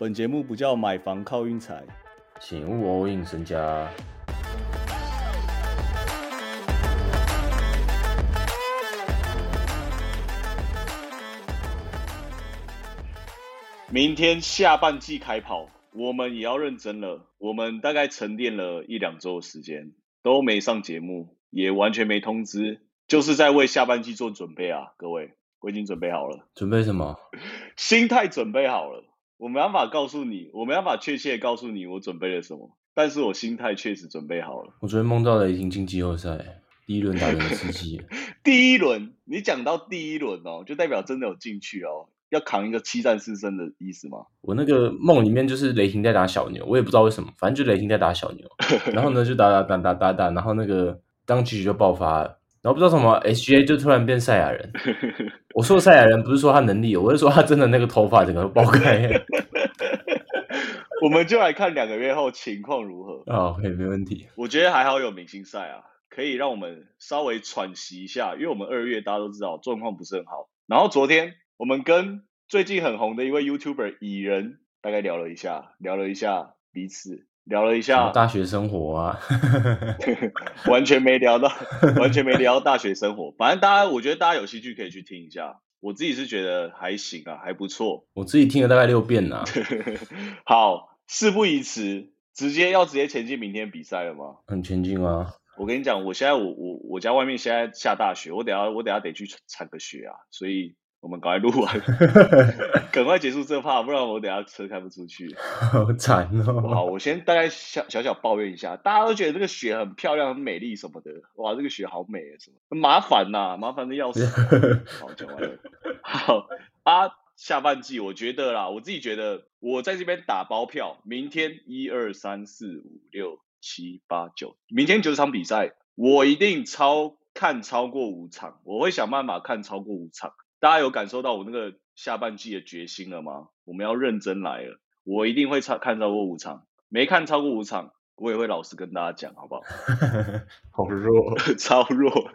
本节目不叫买房靠运财，请勿 all in 身家。明天下半季开跑，我们也要认真了。我们大概沉淀了一两周的时间，都没上节目，也完全没通知，就是在为下半季做准备啊！各位，我已经准备好了，准备什么？心态准备好了。我没办法告诉你，我没办法确切地告诉你我准备了什么，但是我心态确实准备好了。我昨天梦到雷霆进季后赛，第一轮打赢吃鸡。第一轮，你讲到第一轮哦，就代表真的有进去哦，要扛一个七战四胜的意思吗？我那个梦里面就是雷霆在打小牛，我也不知道为什么，反正就雷霆在打小牛，然后呢就打打打打打打，然后那个当局就爆发了。然后不知道什么，SGA 就突然变赛亚人。我说的赛亚人不是说他能力，我是说他真的那个头发整个爆开。我们就来看两个月后情况如何。哦，可以，没问题。我觉得还好有明星赛啊，可以让我们稍微喘息一下，因为我们二月大家都知道状况不是很好。然后昨天我们跟最近很红的一位 YouTuber 蚁人大概聊了一下，聊了一下彼此。聊了一下大学生活啊，完全没聊到，完全没聊到大学生活。反正大家，我觉得大家有兴趣可以去听一下。我自己是觉得还行啊，还不错。我自己听了大概六遍呢。好，事不宜迟，直接要直接前进明天比赛了吗？很前进啊！我跟你讲，我现在我我我家外面现在下大雪，我等下我等下得去铲个雪啊，所以。我们赶快录完，赶快结束这趴，不然我等下车开不出去。好惨哦！好，我先大概小小小抱怨一下，大家都觉得这个雪很漂亮、很美丽什么的。哇，这个雪好美啊，什么麻烦呐，麻烦的要死。好，讲完了。好啊，下半季我觉得啦，我自己觉得，我在这边打包票，明天一二三四五六七八九，明天九场比赛，我一定超看超过五场，我会想办法看超过五场。大家有感受到我那个下半季的决心了吗？我们要认真来了，我一定会超看超过五场，没看超过五场，我也会老实跟大家讲，好不好？好弱，超弱。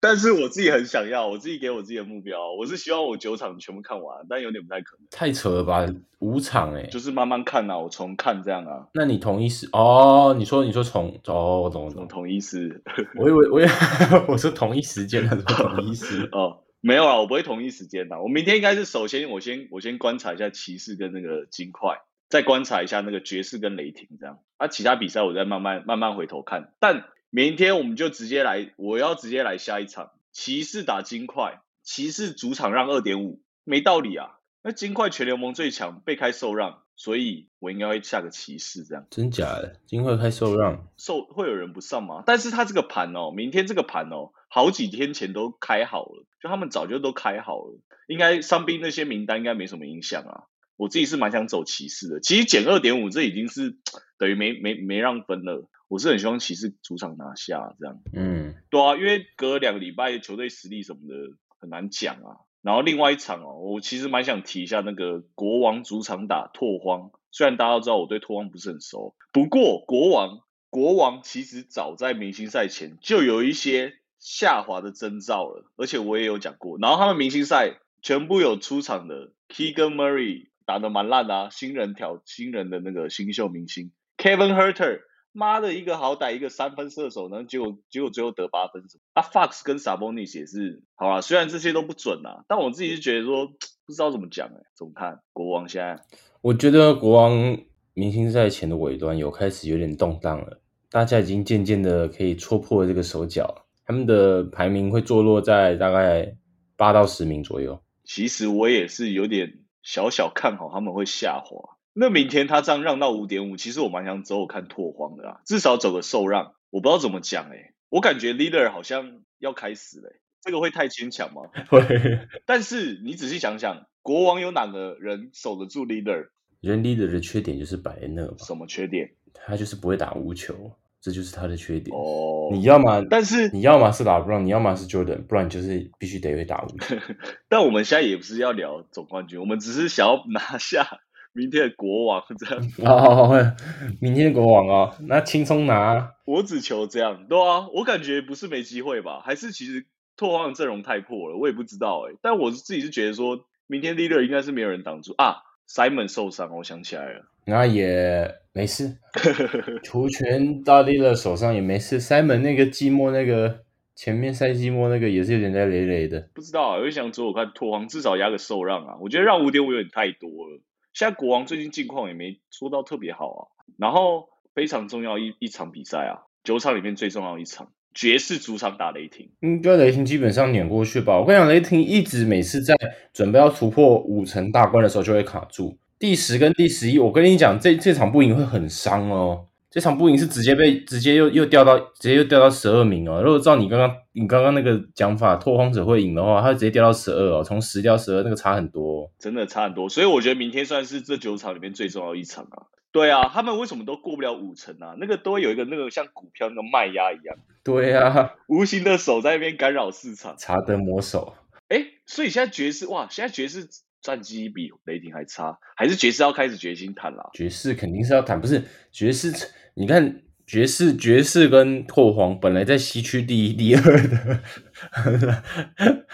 但是我自己很想要，我自己给我自己的目标，我是希望我九场全部看完，但有点不太可能。太扯了吧，五场哎，就是慢慢看啊，我重看这样啊。那你同意是哦？你说你说重哦，我懂我懂，同意是。我以为我以为 我说同一时间，他说同一时哦。没有啊，我不会同一时间的。我明天应该是首先我先我先观察一下骑士跟那个金块，再观察一下那个爵士跟雷霆这样。啊，其他比赛我再慢慢慢慢回头看。但明天我们就直接来，我要直接来下一场骑士打金块，骑士主场让二点五，没道理啊。那金块全联盟最强，被开受让。所以我应该会下个骑士这样，真假的？金会开受让，受会有人不上吗？但是他这个盘哦，明天这个盘哦，好几天前都开好了，就他们早就都开好了，应该伤兵那些名单应该没什么影响啊。我自己是蛮想走骑士的，其实减二点五这已经是 等于没没没让分了。我是很希望骑士主场拿下这样，嗯，对啊，因为隔两个礼拜球队实力什么的很难讲啊。然后另外一场哦，我其实蛮想提一下那个国王主场打拓荒。虽然大家都知道我对拓荒不是很熟，不过国王国王其实早在明星赛前就有一些下滑的征兆了，而且我也有讲过。然后他们明星赛全部有出场的，Keegan Murray 打的蛮烂的啊，新人挑新人的那个新秀明星 Kevin Herter。妈的，一个好歹一个三分射手，然后结果结果最后得八分，啊，Fox 跟 Sabonis 也是，好啦，虽然这些都不准啊，但我自己是觉得说，不知道怎么讲哎，怎么看国王现在？我觉得国王明星赛前的尾端有开始有点动荡了，大家已经渐渐的可以戳破这个手脚，他们的排名会坐落在大概八到十名左右。其实我也是有点小小看好他们会下滑。那明天他这样让到五点五，其实我蛮想走我看拓荒的啊，至少走个受让。我不知道怎么讲哎，我感觉 leader 好像要开始了，这个会太牵强吗？会。但是你仔细想想，国王有哪个人守得住 leader？人 leader 的缺点就是摆那什么缺点？他就是不会打无球，这就是他的缺点。哦。你要么，但是你要么是打不让，你要么是 Jordan，不然就是必须得会打无球。但我们现在也不是要聊总冠军，我们只是想要拿下。明天的国王这样 哦，明天的国王哦，那轻松拿。我只求这样，对啊，我感觉不是没机会吧？还是其实拓荒的阵容太破了，我也不知道哎。但我自己是觉得说，明天 leader 应该是没有人挡住啊。Simon 受伤，我想起来了。那也没事，球权到 l i 手上也没事。Simon 那个寂寞那个前面赛季末那个也是有点在累累的。不知道啊，我就想左我看拓荒至少压个受让啊。我觉得让五点五有点太多了。现在国王最近近况也没说到特别好啊。然后非常重要一一场比赛啊，九场里面最重要一场，爵士主场打雷霆。嗯，对雷霆基本上碾过去吧。我跟你讲，雷霆一直每次在准备要突破五成大关的时候就会卡住。第十跟第十一，我跟你讲，这这场不赢会很伤哦。这场不赢是直接被直接又又掉到直接又掉到十二名哦。如果照你刚刚你刚刚那个讲法，拓荒者会赢的话，他直接掉到十二哦，从十掉十二，那个差很多，真的差很多。所以我觉得明天算是这九场里面最重要一场啊。对啊，他们为什么都过不了五成啊？那个都有一个那个像股票那个卖压一样。对啊，无形的手在那边干扰市场。查德魔手。哎，所以现在爵士哇，现在爵士。战绩比雷霆还差，还是爵士要开始决心谈了？爵士肯定是要谈，不是爵士？你看爵士，爵士跟拓荒本来在西区第一、第二的，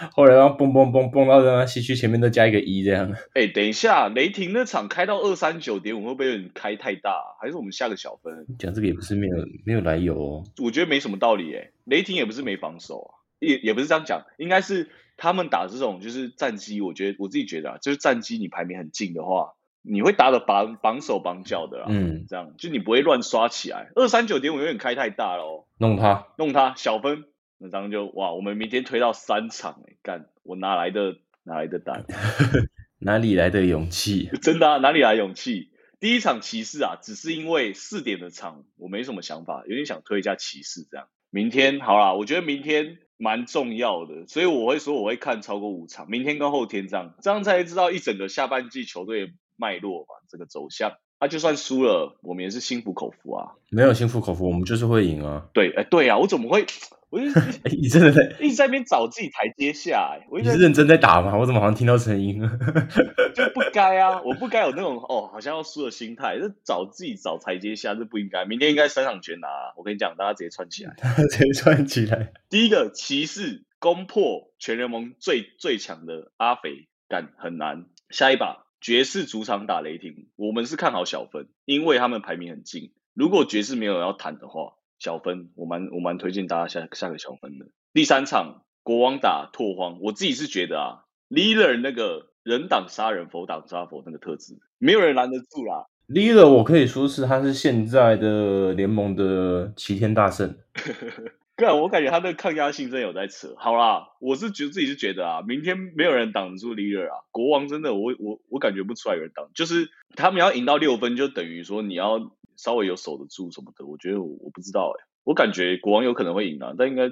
后来让蹦蹦蹦蹦到让西区前面都加一个一这样。哎，等一下，雷霆那场开到二三九点五，会不会有点开太大？还是我们下个小分？讲这个也不是没有没有来由哦。我觉得没什么道理哎，雷霆也不是没防守啊，也也不是这样讲，应该是。他们打这种就是战机，我觉得我自己觉得啊，就是战机，你排名很近的话，你会打的绑绑手绑脚的啦，嗯，这样就你不会乱刷起来。二三九点五有点开太大了哦，弄他，弄他小分，那这样就哇，我们明天推到三场哎，干我哪来的哪来的胆？哪里来的勇气？真的啊，哪里来勇气？第一场骑士啊，只是因为四点的场，我没什么想法，有点想推一下骑士这样。明天好啦，我觉得明天。蛮重要的，所以我会说我会看超过五场，明天跟后天这样，这样才知道一整个下半季球队脉络吧，这个走向。他就算输了，我们也是心服口服啊。没有心服口服，我们就是会赢啊。对，哎，对啊，我怎么会？我就 你真的在一直在那边找自己台阶下，哎，你是认真在打吗？我怎么好像听到声音了？就不该啊，我不该有那种哦，好像要输的心态，是找自己找台阶下，这不应该。明天应该三场全拿，我跟你讲，大家直接串起来，直接串起来。第一个骑士攻破全联盟最最强的阿肥，干很难。下一把爵士主场打雷霆，我们是看好小分，因为他们排名很近。如果爵士没有要谈的话。小分，我蛮我蛮推荐大家下下个小分的。第三场国王打拓荒，我自己是觉得啊，Leader 那个人挡杀人，佛挡杀佛那个特质，没有人拦得住啦。Leader 我可以说是他是现在的联盟的齐天大圣。哥，我感觉他的抗压性真有在扯。好啦，我是觉得自己是觉得啊，明天没有人挡得住 Leader 啊。国王真的，我我我感觉不出来有人挡，就是他们要赢到六分，就等于说你要。稍微有守得住什么的，我觉得我我不知道哎，我感觉国王有可能会赢啊，但应该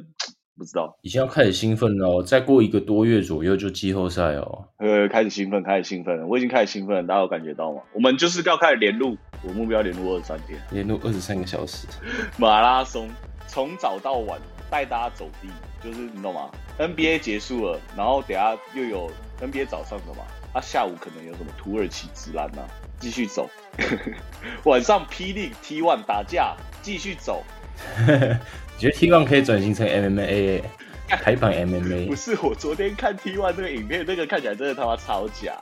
不知道。已经要开始兴奋了，再过一个多月左右就季后赛哦。呃，开始兴奋，开始兴奋了，我已经开始兴奋了，大家有感觉到吗？我们就是要开始连录，我目标连录二十三天，连录二十三个小时，马拉松从早到晚带大家走地，就是你懂吗？NBA 结束了，然后等下又有 NBA 早上的嘛，啊下午可能有什么土耳其直男呐。继续走，晚上霹雳 T One 打架，继续走。觉得 T One 可以转型成 MMA，台版 MMA。不是，我昨天看 T One 那个影片，那个看起来真的他妈超假。